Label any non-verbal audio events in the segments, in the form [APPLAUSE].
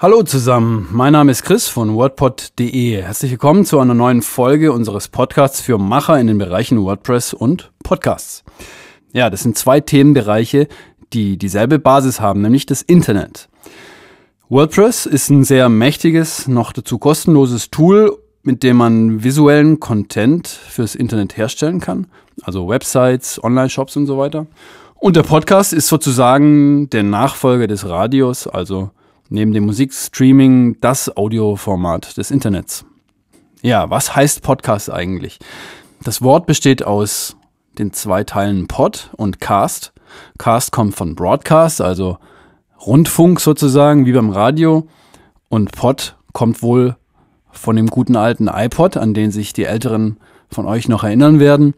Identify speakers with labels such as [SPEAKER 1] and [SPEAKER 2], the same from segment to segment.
[SPEAKER 1] Hallo zusammen, mein Name ist Chris von WordPod.de. Herzlich willkommen zu einer neuen Folge unseres Podcasts für Macher in den Bereichen WordPress und Podcasts. Ja, das sind zwei Themenbereiche, die dieselbe Basis haben, nämlich das Internet. WordPress ist ein sehr mächtiges, noch dazu kostenloses Tool, mit dem man visuellen Content fürs Internet herstellen kann, also Websites, Online-Shops und so weiter. Und der Podcast ist sozusagen der Nachfolger des Radios, also neben dem Musikstreaming das Audioformat des Internets. Ja, was heißt Podcast eigentlich? Das Wort besteht aus den zwei Teilen Pod und Cast. Cast kommt von Broadcast, also Rundfunk sozusagen, wie beim Radio. Und Pod kommt wohl von dem guten alten iPod, an den sich die Älteren von euch noch erinnern werden.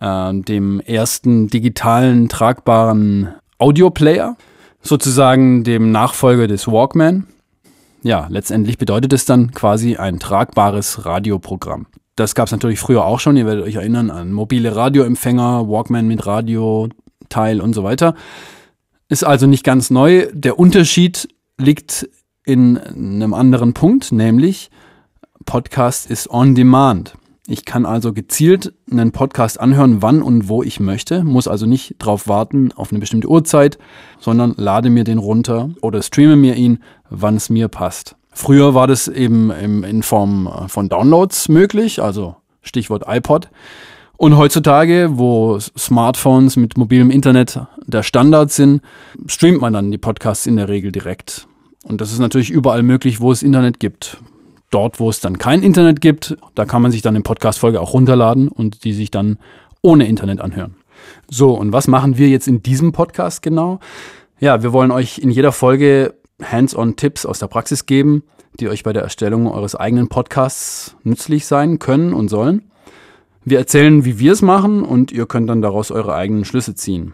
[SPEAKER 1] Äh, dem ersten digitalen, tragbaren Audioplayer sozusagen dem Nachfolger des Walkman. Ja, letztendlich bedeutet es dann quasi ein tragbares Radioprogramm. Das gab es natürlich früher auch schon. Ihr werdet euch erinnern an mobile Radioempfänger, Walkman mit Radioteil und so weiter. Ist also nicht ganz neu. Der Unterschied liegt in einem anderen Punkt, nämlich Podcast ist on demand. Ich kann also gezielt einen Podcast anhören, wann und wo ich möchte, muss also nicht drauf warten auf eine bestimmte Uhrzeit, sondern lade mir den runter oder streame mir ihn, wann es mir passt. Früher war das eben in Form von Downloads möglich, also Stichwort iPod. Und heutzutage, wo Smartphones mit mobilem Internet der Standard sind, streamt man dann die Podcasts in der Regel direkt. Und das ist natürlich überall möglich, wo es Internet gibt dort, wo es dann kein Internet gibt, da kann man sich dann eine Podcast-Folge auch runterladen und die sich dann ohne Internet anhören. So, und was machen wir jetzt in diesem Podcast genau? Ja, wir wollen euch in jeder Folge Hands-on-Tipps aus der Praxis geben, die euch bei der Erstellung eures eigenen Podcasts nützlich sein können und sollen. Wir erzählen, wie wir es machen und ihr könnt dann daraus eure eigenen Schlüsse ziehen.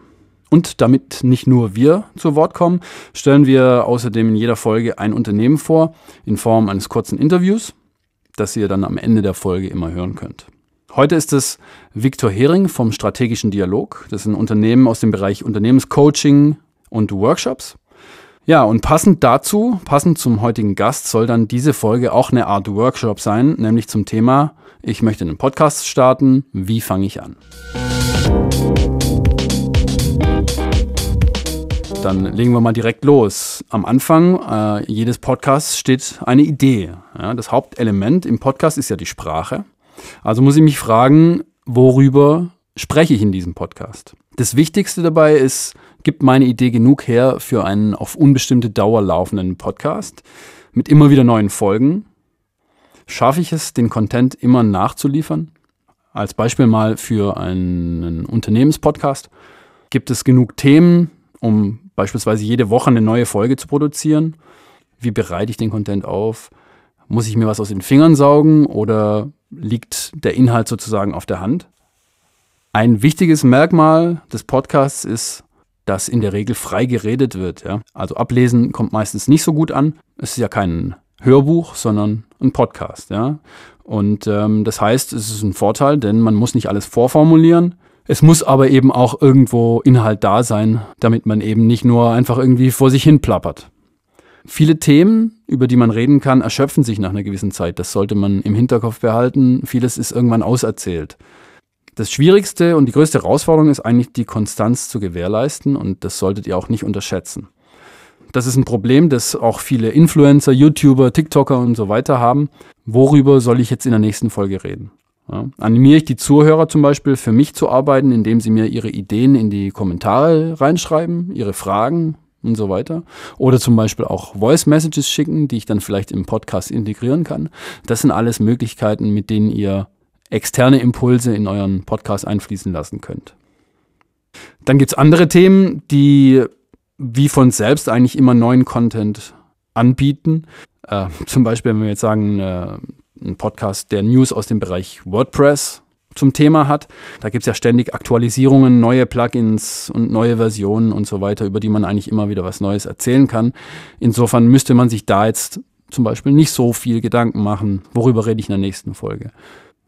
[SPEAKER 1] Und damit nicht nur wir zu Wort kommen, stellen wir außerdem in jeder Folge ein Unternehmen vor, in Form eines kurzen Interviews, das ihr dann am Ende der Folge immer hören könnt. Heute ist es Viktor Hering vom Strategischen Dialog. Das ist ein Unternehmen aus dem Bereich Unternehmenscoaching und Workshops. Ja, und passend dazu, passend zum heutigen Gast, soll dann diese Folge auch eine Art Workshop sein, nämlich zum Thema, ich möchte einen Podcast starten, wie fange ich an? Dann legen wir mal direkt los. Am Anfang äh, jedes Podcasts steht eine Idee. Ja, das Hauptelement im Podcast ist ja die Sprache. Also muss ich mich fragen, worüber spreche ich in diesem Podcast? Das Wichtigste dabei ist, gibt meine Idee genug her für einen auf unbestimmte Dauer laufenden Podcast mit immer wieder neuen Folgen? Schaffe ich es, den Content immer nachzuliefern? Als Beispiel mal für einen Unternehmenspodcast. Gibt es genug Themen, um beispielsweise jede Woche eine neue Folge zu produzieren? Wie bereite ich den Content auf? Muss ich mir was aus den Fingern saugen oder liegt der Inhalt sozusagen auf der Hand? Ein wichtiges Merkmal des Podcasts ist, dass in der Regel frei geredet wird. Ja? Also ablesen kommt meistens nicht so gut an. Es ist ja kein Hörbuch, sondern ein Podcast. Ja? Und ähm, das heißt, es ist ein Vorteil, denn man muss nicht alles vorformulieren. Es muss aber eben auch irgendwo Inhalt da sein, damit man eben nicht nur einfach irgendwie vor sich hin plappert. Viele Themen, über die man reden kann, erschöpfen sich nach einer gewissen Zeit. Das sollte man im Hinterkopf behalten. Vieles ist irgendwann auserzählt. Das Schwierigste und die größte Herausforderung ist eigentlich, die Konstanz zu gewährleisten und das solltet ihr auch nicht unterschätzen. Das ist ein Problem, das auch viele Influencer, YouTuber, TikToker und so weiter haben. Worüber soll ich jetzt in der nächsten Folge reden? Ja. Animiere ich die Zuhörer zum Beispiel für mich zu arbeiten, indem sie mir ihre Ideen in die Kommentare reinschreiben, ihre Fragen und so weiter. Oder zum Beispiel auch Voice Messages schicken, die ich dann vielleicht im Podcast integrieren kann. Das sind alles Möglichkeiten, mit denen ihr externe Impulse in euren Podcast einfließen lassen könnt. Dann gibt's andere Themen, die wie von selbst eigentlich immer neuen Content anbieten. Äh, zum Beispiel, wenn wir jetzt sagen, äh, ein Podcast, der News aus dem Bereich WordPress zum Thema hat. Da gibt es ja ständig Aktualisierungen, neue Plugins und neue Versionen und so weiter, über die man eigentlich immer wieder was Neues erzählen kann. Insofern müsste man sich da jetzt zum Beispiel nicht so viel Gedanken machen, worüber rede ich in der nächsten Folge.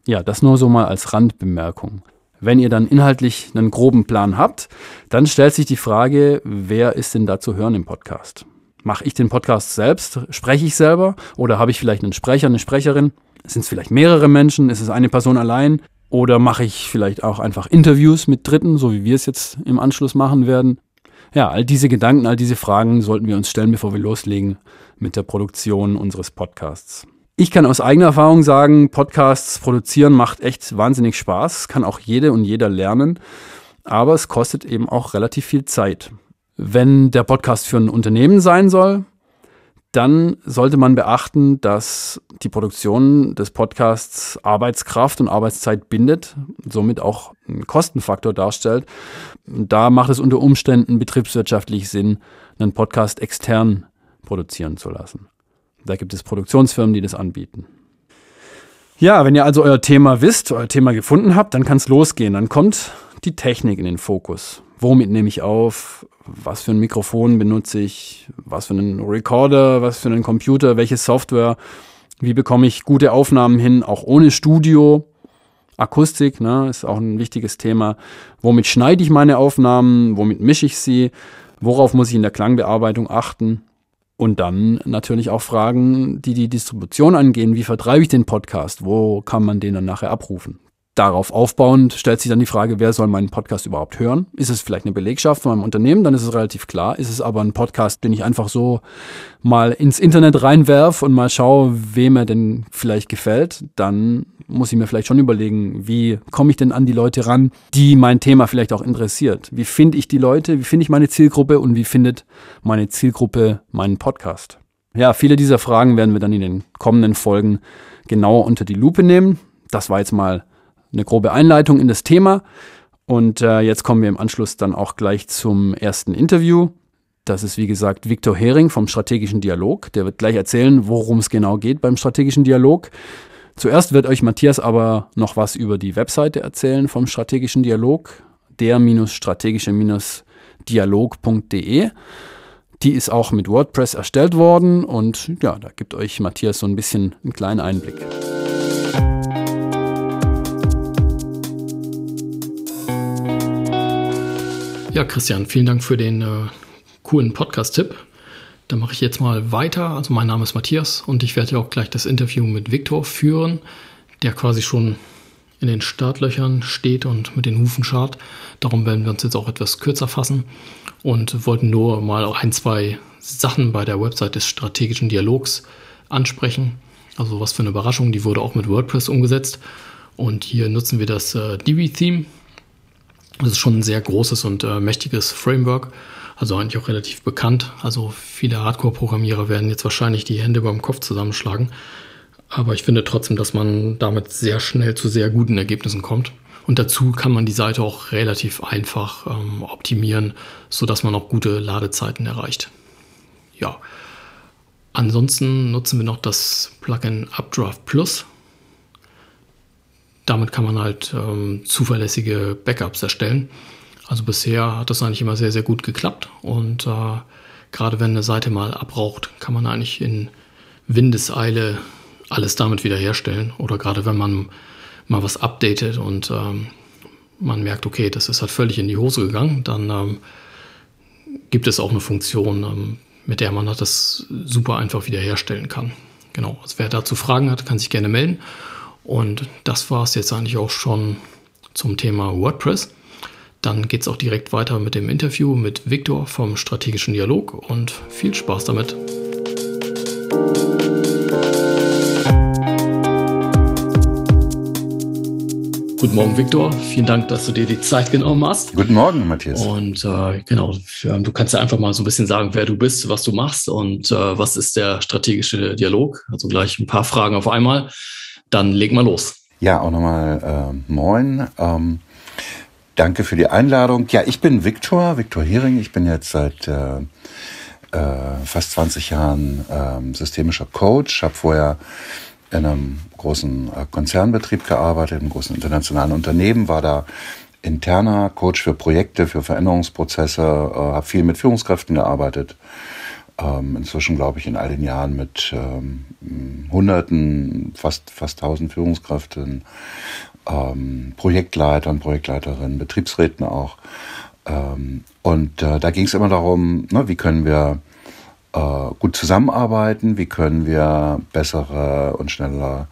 [SPEAKER 1] Ja, das nur so mal als Randbemerkung. Wenn ihr dann inhaltlich einen groben Plan habt, dann stellt sich die Frage, wer ist denn da zu hören im Podcast? Mache ich den Podcast selbst? Spreche ich selber? Oder habe ich vielleicht einen Sprecher, eine Sprecherin? Sind es vielleicht mehrere Menschen? Ist es eine Person allein? Oder mache ich vielleicht auch einfach Interviews mit Dritten, so wie wir es jetzt im Anschluss machen werden? Ja, all diese Gedanken, all diese Fragen sollten wir uns stellen, bevor wir loslegen mit der Produktion unseres Podcasts. Ich kann aus eigener Erfahrung sagen, Podcasts produzieren macht echt wahnsinnig Spaß, kann auch jede und jeder lernen, aber es kostet eben auch relativ viel Zeit. Wenn der Podcast für ein Unternehmen sein soll, dann sollte man beachten, dass die Produktion des Podcasts Arbeitskraft und Arbeitszeit bindet, somit auch einen Kostenfaktor darstellt. Da macht es unter Umständen betriebswirtschaftlich Sinn, einen Podcast extern produzieren zu lassen. Da gibt es Produktionsfirmen, die das anbieten. Ja, wenn ihr also euer Thema wisst, euer Thema gefunden habt, dann kann es losgehen. Dann kommt die Technik in den Fokus. Womit nehme ich auf? Was für ein Mikrofon benutze ich? Was für einen Recorder? Was für einen Computer? Welche Software? Wie bekomme ich gute Aufnahmen hin, auch ohne Studio? Akustik ne, ist auch ein wichtiges Thema. Womit schneide ich meine Aufnahmen? Womit mische ich sie? Worauf muss ich in der Klangbearbeitung achten? Und dann natürlich auch Fragen, die die Distribution angehen. Wie vertreibe ich den Podcast? Wo kann man den dann nachher abrufen? Darauf aufbauend stellt sich dann die Frage, wer soll meinen Podcast überhaupt hören? Ist es vielleicht eine Belegschaft von meinem Unternehmen? Dann ist es relativ klar. Ist es aber ein Podcast, den ich einfach so mal ins Internet reinwerf und mal schaue, wem er denn vielleicht gefällt? Dann muss ich mir vielleicht schon überlegen, wie komme ich denn an die Leute ran, die mein Thema vielleicht auch interessiert? Wie finde ich die Leute? Wie finde ich meine Zielgruppe? Und wie findet meine Zielgruppe meinen Podcast? Ja, viele dieser Fragen werden wir dann in den kommenden Folgen genauer unter die Lupe nehmen. Das war jetzt mal eine grobe Einleitung in das Thema. Und äh, jetzt kommen wir im Anschluss dann auch gleich zum ersten Interview. Das ist wie gesagt Viktor Hering vom Strategischen Dialog. Der wird gleich erzählen, worum es genau geht beim Strategischen Dialog. Zuerst wird euch Matthias aber noch was über die Webseite erzählen vom Strategischen Dialog, der-strategische-dialog.de. Die ist auch mit WordPress erstellt worden und ja, da gibt euch Matthias so ein bisschen einen kleinen Einblick.
[SPEAKER 2] Ja, Christian, vielen Dank für den äh, coolen Podcast-Tipp. Dann mache ich jetzt mal weiter. Also mein Name ist Matthias und ich werde auch gleich das Interview mit Viktor führen, der quasi schon in den Startlöchern steht und mit den Hufen schart. Darum werden wir uns jetzt auch etwas kürzer fassen und wollten nur mal ein, zwei Sachen bei der Website des strategischen Dialogs ansprechen. Also was für eine Überraschung, die wurde auch mit WordPress umgesetzt. Und hier nutzen wir das äh, Divi-Theme das ist schon ein sehr großes und äh, mächtiges Framework, also eigentlich auch relativ bekannt. Also viele Hardcore-Programmierer werden jetzt wahrscheinlich die Hände beim Kopf zusammenschlagen. Aber ich finde trotzdem, dass man damit sehr schnell zu sehr guten Ergebnissen kommt. Und dazu kann man die Seite auch relativ einfach ähm, optimieren, sodass man auch gute Ladezeiten erreicht. Ja. Ansonsten nutzen wir noch das Plugin Updraft Plus damit kann man halt ähm, zuverlässige Backups erstellen. Also bisher hat das eigentlich immer sehr, sehr gut geklappt. Und äh, gerade wenn eine Seite mal abraucht, kann man eigentlich in Windeseile alles damit wiederherstellen. Oder gerade wenn man mal was updatet und ähm, man merkt, okay, das ist halt völlig in die Hose gegangen, dann ähm, gibt es auch eine Funktion, ähm, mit der man das super einfach wiederherstellen kann. Genau, also wer dazu Fragen hat, kann sich gerne melden. Und das war es jetzt eigentlich auch schon zum Thema WordPress. Dann geht es auch direkt weiter mit dem Interview mit Viktor vom Strategischen Dialog und viel Spaß damit. Guten Morgen, Viktor. Vielen Dank, dass du dir die Zeit genommen hast.
[SPEAKER 3] Guten Morgen, Matthias.
[SPEAKER 2] Und äh, genau, du kannst ja einfach mal so ein bisschen sagen, wer du bist, was du machst und äh, was ist der strategische Dialog. Also gleich ein paar Fragen auf einmal. Dann leg mal los.
[SPEAKER 3] Ja, auch nochmal äh, moin. Ähm, danke für die Einladung. Ja, ich bin Viktor, Viktor Hering. Ich bin jetzt seit äh, äh, fast 20 Jahren äh, systemischer Coach. Habe vorher in einem großen äh, Konzernbetrieb gearbeitet, in einem großen internationalen Unternehmen, war da interner Coach für Projekte, für Veränderungsprozesse, äh, habe viel mit Führungskräften gearbeitet ähm, inzwischen, glaube ich, in all den Jahren mit ähm, Hunderten, fast, fast tausend Führungskräften, ähm, Projektleitern, Projektleiterinnen, Betriebsräten auch. Ähm, und äh, da ging es immer darum, ne, wie können wir äh, gut zusammenarbeiten, wie können wir bessere und schnellere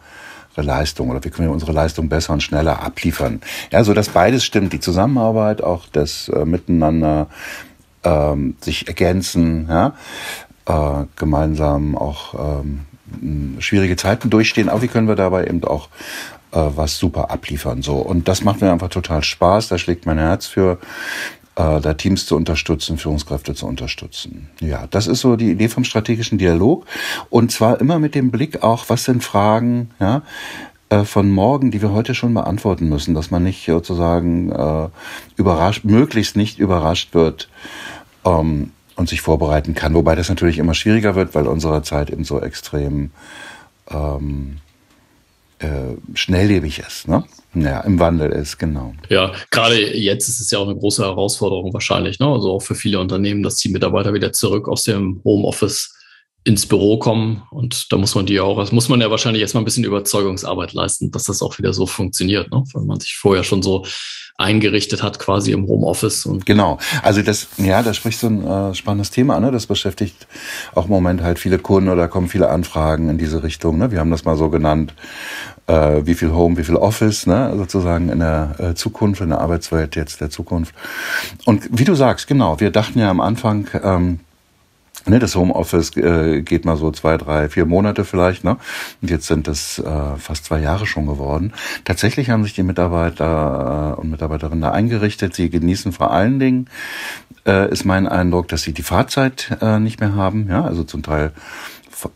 [SPEAKER 3] Leistung oder wie können wir unsere Leistung besser und schneller abliefern. Ja, so dass beides stimmt, die Zusammenarbeit, auch das äh, Miteinander ähm, sich ergänzen, ja, äh, gemeinsam auch ähm, schwierige Zeiten durchstehen, aber wie können wir dabei eben auch äh, was super abliefern? So. Und das macht mir einfach total Spaß, da schlägt mein Herz für äh, da Teams zu unterstützen, Führungskräfte zu unterstützen. Ja, das ist so die Idee vom strategischen Dialog. Und zwar immer mit dem Blick auch, was sind Fragen, ja, äh, von morgen, die wir heute schon beantworten müssen, dass man nicht sozusagen äh, überrascht, möglichst nicht überrascht wird ähm, und sich vorbereiten kann. Wobei das natürlich immer schwieriger wird, weil unsere Zeit eben so extrem ähm, äh, schnelllebig ist, ne? Ja, im Wandel ist, genau.
[SPEAKER 2] Ja, gerade jetzt ist es ja auch eine große Herausforderung wahrscheinlich, ne? Also auch für viele Unternehmen, dass die Mitarbeiter wieder zurück aus dem Homeoffice ins Büro kommen. Und da muss man die auch, das muss man ja wahrscheinlich erstmal ein bisschen Überzeugungsarbeit leisten, dass das auch wieder so funktioniert, ne? Weil man sich vorher schon so eingerichtet hat, quasi im Homeoffice.
[SPEAKER 3] Und genau. Also das, ja, da spricht so ein äh, spannendes Thema an. Ne? Das beschäftigt auch im Moment halt viele Kunden oder kommen viele Anfragen in diese Richtung. Ne? Wir haben das mal so genannt, äh, wie viel Home, wie viel Office, ne? sozusagen in der äh, Zukunft, in der Arbeitswelt jetzt der Zukunft. Und wie du sagst, genau, wir dachten ja am Anfang, ähm, Ne, das Homeoffice äh, geht mal so zwei, drei, vier Monate vielleicht, ne? Und jetzt sind es äh, fast zwei Jahre schon geworden. Tatsächlich haben sich die Mitarbeiter äh, und Mitarbeiterinnen da eingerichtet. Sie genießen vor allen Dingen, äh, ist mein Eindruck, dass sie die Fahrzeit äh, nicht mehr haben. Ja, also zum Teil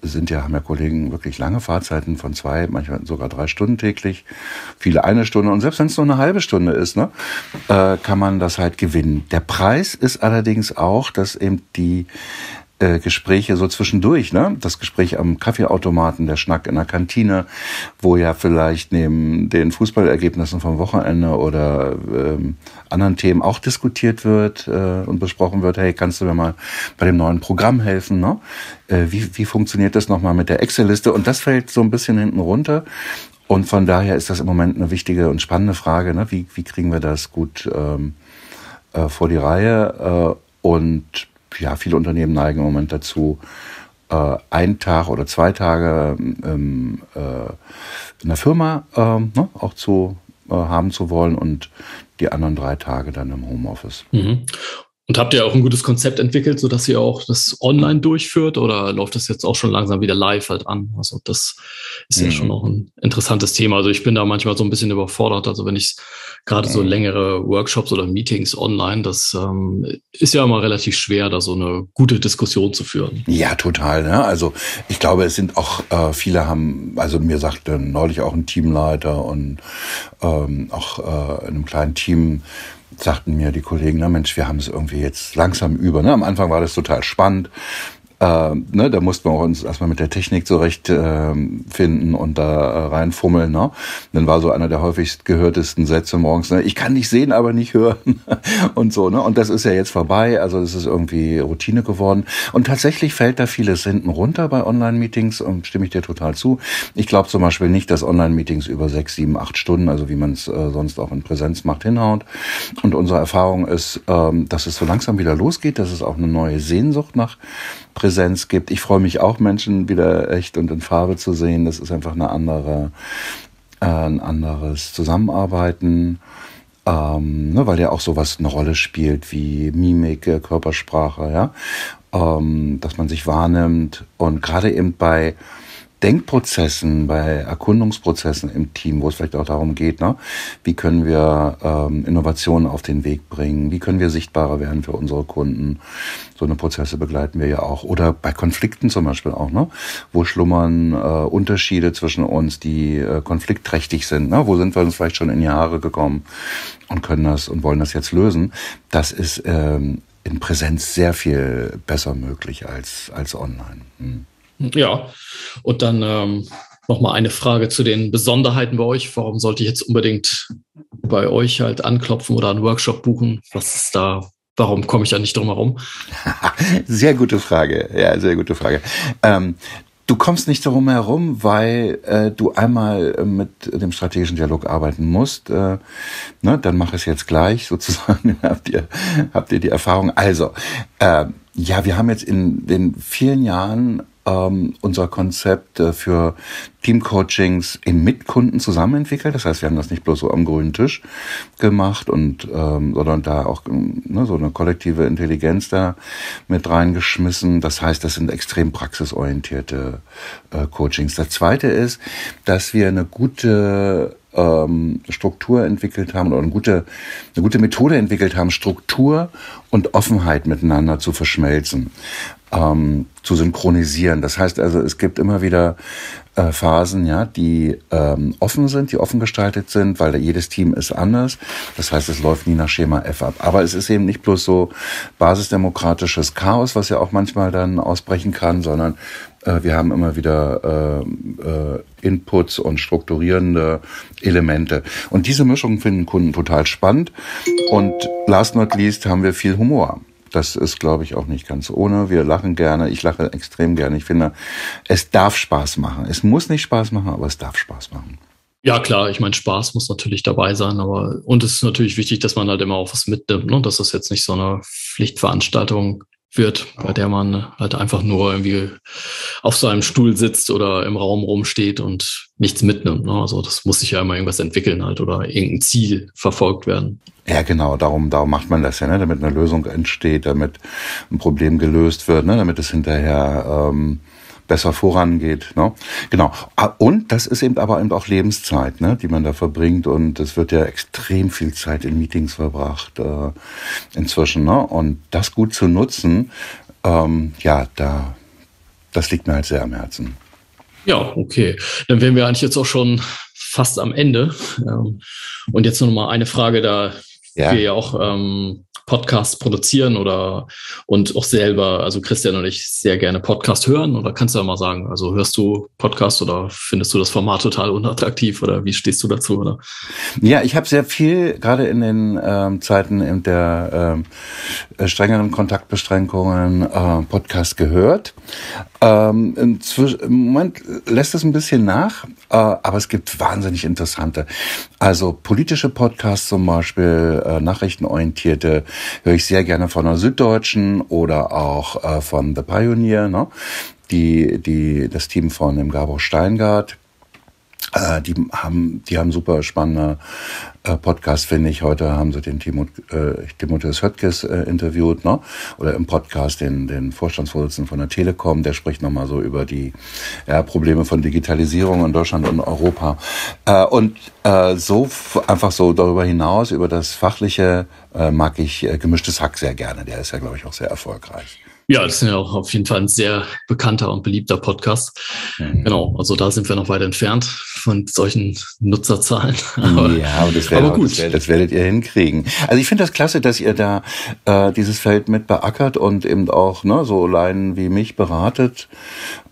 [SPEAKER 3] sind ja, haben ja Kollegen wirklich lange Fahrzeiten von zwei, manchmal sogar drei Stunden täglich, viele eine Stunde. Und selbst wenn es nur eine halbe Stunde ist, ne, äh, kann man das halt gewinnen. Der Preis ist allerdings auch, dass eben die äh, Gespräche so zwischendurch, ne? Das Gespräch am Kaffeeautomaten, der Schnack in der Kantine, wo ja vielleicht neben den Fußballergebnissen vom Wochenende oder ähm, anderen Themen auch diskutiert wird äh, und besprochen wird, hey, kannst du mir mal bei dem neuen Programm helfen, ne? Äh, wie, wie funktioniert das nochmal mit der Excel-Liste? Und das fällt so ein bisschen hinten runter. Und von daher ist das im Moment eine wichtige und spannende Frage, ne? wie, wie kriegen wir das gut ähm, äh, vor die Reihe? Äh, und ja, viele Unternehmen neigen im Moment dazu, äh, einen Tag oder zwei Tage ähm, äh, in der Firma äh, ne, auch zu äh, haben zu wollen und die anderen drei Tage dann im Homeoffice.
[SPEAKER 2] Mhm. Und habt ihr auch ein gutes Konzept entwickelt, so dass ihr auch das online durchführt oder läuft das jetzt auch schon langsam wieder live halt an? Also das ist ja mhm. schon noch ein interessantes Thema. Also ich bin da manchmal so ein bisschen überfordert. Also wenn ich gerade so mhm. längere Workshops oder Meetings online, das ähm, ist ja immer relativ schwer, da so eine gute Diskussion zu führen.
[SPEAKER 3] Ja, total. Ne? Also ich glaube, es sind auch äh, viele haben, also mir sagte neulich auch ein Teamleiter und ähm, auch äh, in einem kleinen Team sagten mir die Kollegen, na Mensch, wir haben es irgendwie jetzt langsam über. Ne? Am Anfang war das total spannend. Äh, ne, da mussten wir uns erstmal mit der Technik zurechtfinden äh, finden und da äh, reinfummeln. Ne? Dann war so einer der häufigst gehörtesten Sätze morgens, ne? ich kann nicht sehen, aber nicht hören [LAUGHS] und so. Ne? Und das ist ja jetzt vorbei, also es ist irgendwie Routine geworden. Und tatsächlich fällt da vieles hinten runter bei Online-Meetings und stimme ich dir total zu. Ich glaube zum Beispiel nicht, dass Online-Meetings über sechs, sieben, acht Stunden, also wie man es äh, sonst auch in Präsenz macht, hinhaut. Und unsere Erfahrung ist, ähm, dass es so langsam wieder losgeht, dass es auch eine neue Sehnsucht nach Präsenz gibt. Ich freue mich auch, Menschen wieder echt und in Farbe zu sehen. Das ist einfach eine andere, äh, ein anderes Zusammenarbeiten. Ähm, ne, weil ja auch sowas eine Rolle spielt wie Mimik, äh, Körpersprache, ja, ähm, dass man sich wahrnimmt und gerade eben bei Denkprozessen, bei Erkundungsprozessen im Team, wo es vielleicht auch darum geht, ne, wie können wir ähm, Innovationen auf den Weg bringen, wie können wir sichtbarer werden für unsere Kunden. So eine Prozesse begleiten wir ja auch. Oder bei Konflikten zum Beispiel auch, ne, wo schlummern äh, Unterschiede zwischen uns, die äh, konfliktträchtig sind. Ne? Wo sind wir uns vielleicht schon in Jahre gekommen und können das und wollen das jetzt lösen. Das ist ähm, in Präsenz sehr viel besser möglich als, als online. Hm.
[SPEAKER 2] Ja, und dann ähm, nochmal eine Frage zu den Besonderheiten bei euch. Warum sollte ich jetzt unbedingt bei euch halt anklopfen oder einen Workshop buchen? Was ist da? Warum komme ich da nicht drum herum? [LAUGHS]
[SPEAKER 3] sehr gute Frage. Ja, sehr gute Frage. Ähm, Du kommst nicht darum herum, weil äh, du einmal äh, mit dem strategischen Dialog arbeiten musst. Äh, ne, dann mach es jetzt gleich sozusagen. [LAUGHS] habt ihr habt ihr die Erfahrung? Also äh, ja, wir haben jetzt in den vielen Jahren ähm, unser Konzept äh, für Teamcoachings eben mit Kunden zusammen entwickelt. Das heißt, wir haben das nicht bloß so am grünen Tisch gemacht und ähm, sondern da auch ne, so eine kollektive Intelligenz da mit reingeschmissen. Das heißt, das sind extrem praxisorientierte äh, Coachings. Das zweite ist, dass wir eine gute ähm, Struktur entwickelt haben oder eine gute, eine gute Methode entwickelt haben, Struktur und Offenheit miteinander zu verschmelzen ähm, zu synchronisieren. Das heißt also, es gibt immer wieder äh, Phasen, ja, die ähm, offen sind, die offen gestaltet sind, weil jedes Team ist anders. Das heißt, es läuft nie nach Schema F ab. Aber es ist eben nicht bloß so basisdemokratisches Chaos, was ja auch manchmal dann ausbrechen kann, sondern äh, wir haben immer wieder äh, äh, Inputs und strukturierende Elemente. Und diese Mischung finden Kunden total spannend. Und last not least haben wir viel Humor. Das ist, glaube ich, auch nicht ganz ohne. Wir lachen gerne. Ich lache extrem gerne. Ich finde, es darf Spaß machen. Es muss nicht Spaß machen, aber es darf Spaß machen.
[SPEAKER 2] Ja, klar, ich meine, Spaß muss natürlich dabei sein, aber und es ist natürlich wichtig, dass man halt immer auch was mitnimmt, ne? dass das jetzt nicht so eine Pflichtveranstaltung wird, bei der man halt einfach nur irgendwie auf seinem Stuhl sitzt oder im Raum rumsteht und nichts mitnimmt. Ne? Also das muss sich ja immer irgendwas entwickeln halt oder irgendein Ziel verfolgt werden.
[SPEAKER 3] Ja, genau, darum, darum macht man das ja, ne? damit eine Lösung entsteht, damit ein Problem gelöst wird, ne? damit es hinterher ähm, besser vorangeht. Ne? Genau. Ah, und das ist eben aber eben auch Lebenszeit, ne? die man da verbringt. Und es wird ja extrem viel Zeit in Meetings verbracht äh, inzwischen. Ne? Und das gut zu nutzen, ähm, ja, da, das liegt mir halt sehr am Herzen.
[SPEAKER 2] Ja, okay. Dann wären wir eigentlich jetzt auch schon fast am Ende. Ähm, und jetzt noch mal eine Frage, da ja. wir ja auch ähm, Podcasts produzieren oder und auch selber, also Christian und ich sehr gerne Podcast hören oder kannst du ja mal sagen, also hörst du Podcast oder findest du das Format total unattraktiv oder wie stehst du dazu oder?
[SPEAKER 3] Ja, ich habe sehr viel gerade in den ähm, Zeiten in der ähm, äh, strengeren Kontaktbeschränkungen äh, Podcast gehört. Ähm, Im Moment lässt es ein bisschen nach, äh, aber es gibt wahnsinnig interessante. Also politische Podcasts zum Beispiel, äh, nachrichtenorientierte, höre ich sehr gerne von der Süddeutschen oder auch äh, von The Pioneer, ne? die, die, das Team von dem Gabor Steingart, äh, die haben, die haben super spannende äh, Podcast, finde ich. Heute haben sie den Timot, äh, Timotheus Höttges äh, interviewt, ne? Oder im Podcast den, den Vorstandsvorsitzenden von der Telekom, der spricht nochmal so über die ja, Probleme von Digitalisierung in Deutschland und Europa. Äh, und äh, so einfach so darüber hinaus, über das Fachliche, äh, mag ich äh, gemischtes Hack sehr gerne. Der ist ja, glaube ich, auch sehr erfolgreich.
[SPEAKER 2] Ja, das ist ja auch auf jeden Fall ein sehr bekannter und beliebter Podcast. Mhm. Genau, also da sind wir noch weit entfernt von solchen Nutzerzahlen. [LAUGHS]
[SPEAKER 3] Aber, ja, aber das, werdet, aber gut. Das, werdet, das werdet ihr hinkriegen. Also ich finde das klasse, dass ihr da äh, dieses Feld mit beackert und eben auch ne, so Leinen wie mich beratet.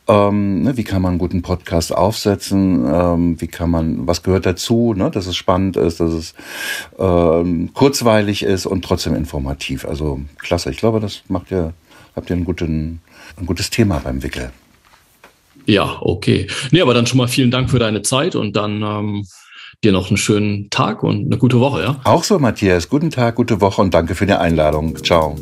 [SPEAKER 3] Ähm, ne, wie kann man einen guten Podcast aufsetzen? Ähm, wie kann man, was gehört dazu? Ne, dass es spannend ist, dass es ähm, kurzweilig ist und trotzdem informativ. Also klasse. Ich glaube, das macht ihr habt ihr einen guten, ein gutes Thema beim Wickel.
[SPEAKER 2] Ja, okay. Nee, aber dann schon mal vielen Dank für deine Zeit und dann ähm, dir noch einen schönen Tag und eine gute Woche, ja?
[SPEAKER 3] Auch so, Matthias. Guten Tag, gute Woche und danke für die Einladung. Ciao.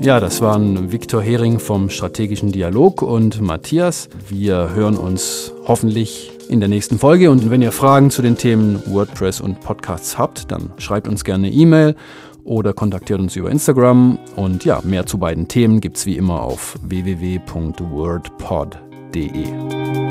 [SPEAKER 1] Ja, das waren Viktor Hering vom Strategischen Dialog und Matthias. Wir hören uns hoffentlich in der nächsten Folge. Und wenn ihr Fragen zu den Themen WordPress und Podcasts habt, dann schreibt uns gerne eine E-Mail oder kontaktiert uns über Instagram. Und ja, mehr zu beiden Themen gibt es wie immer auf www.wordpod.de.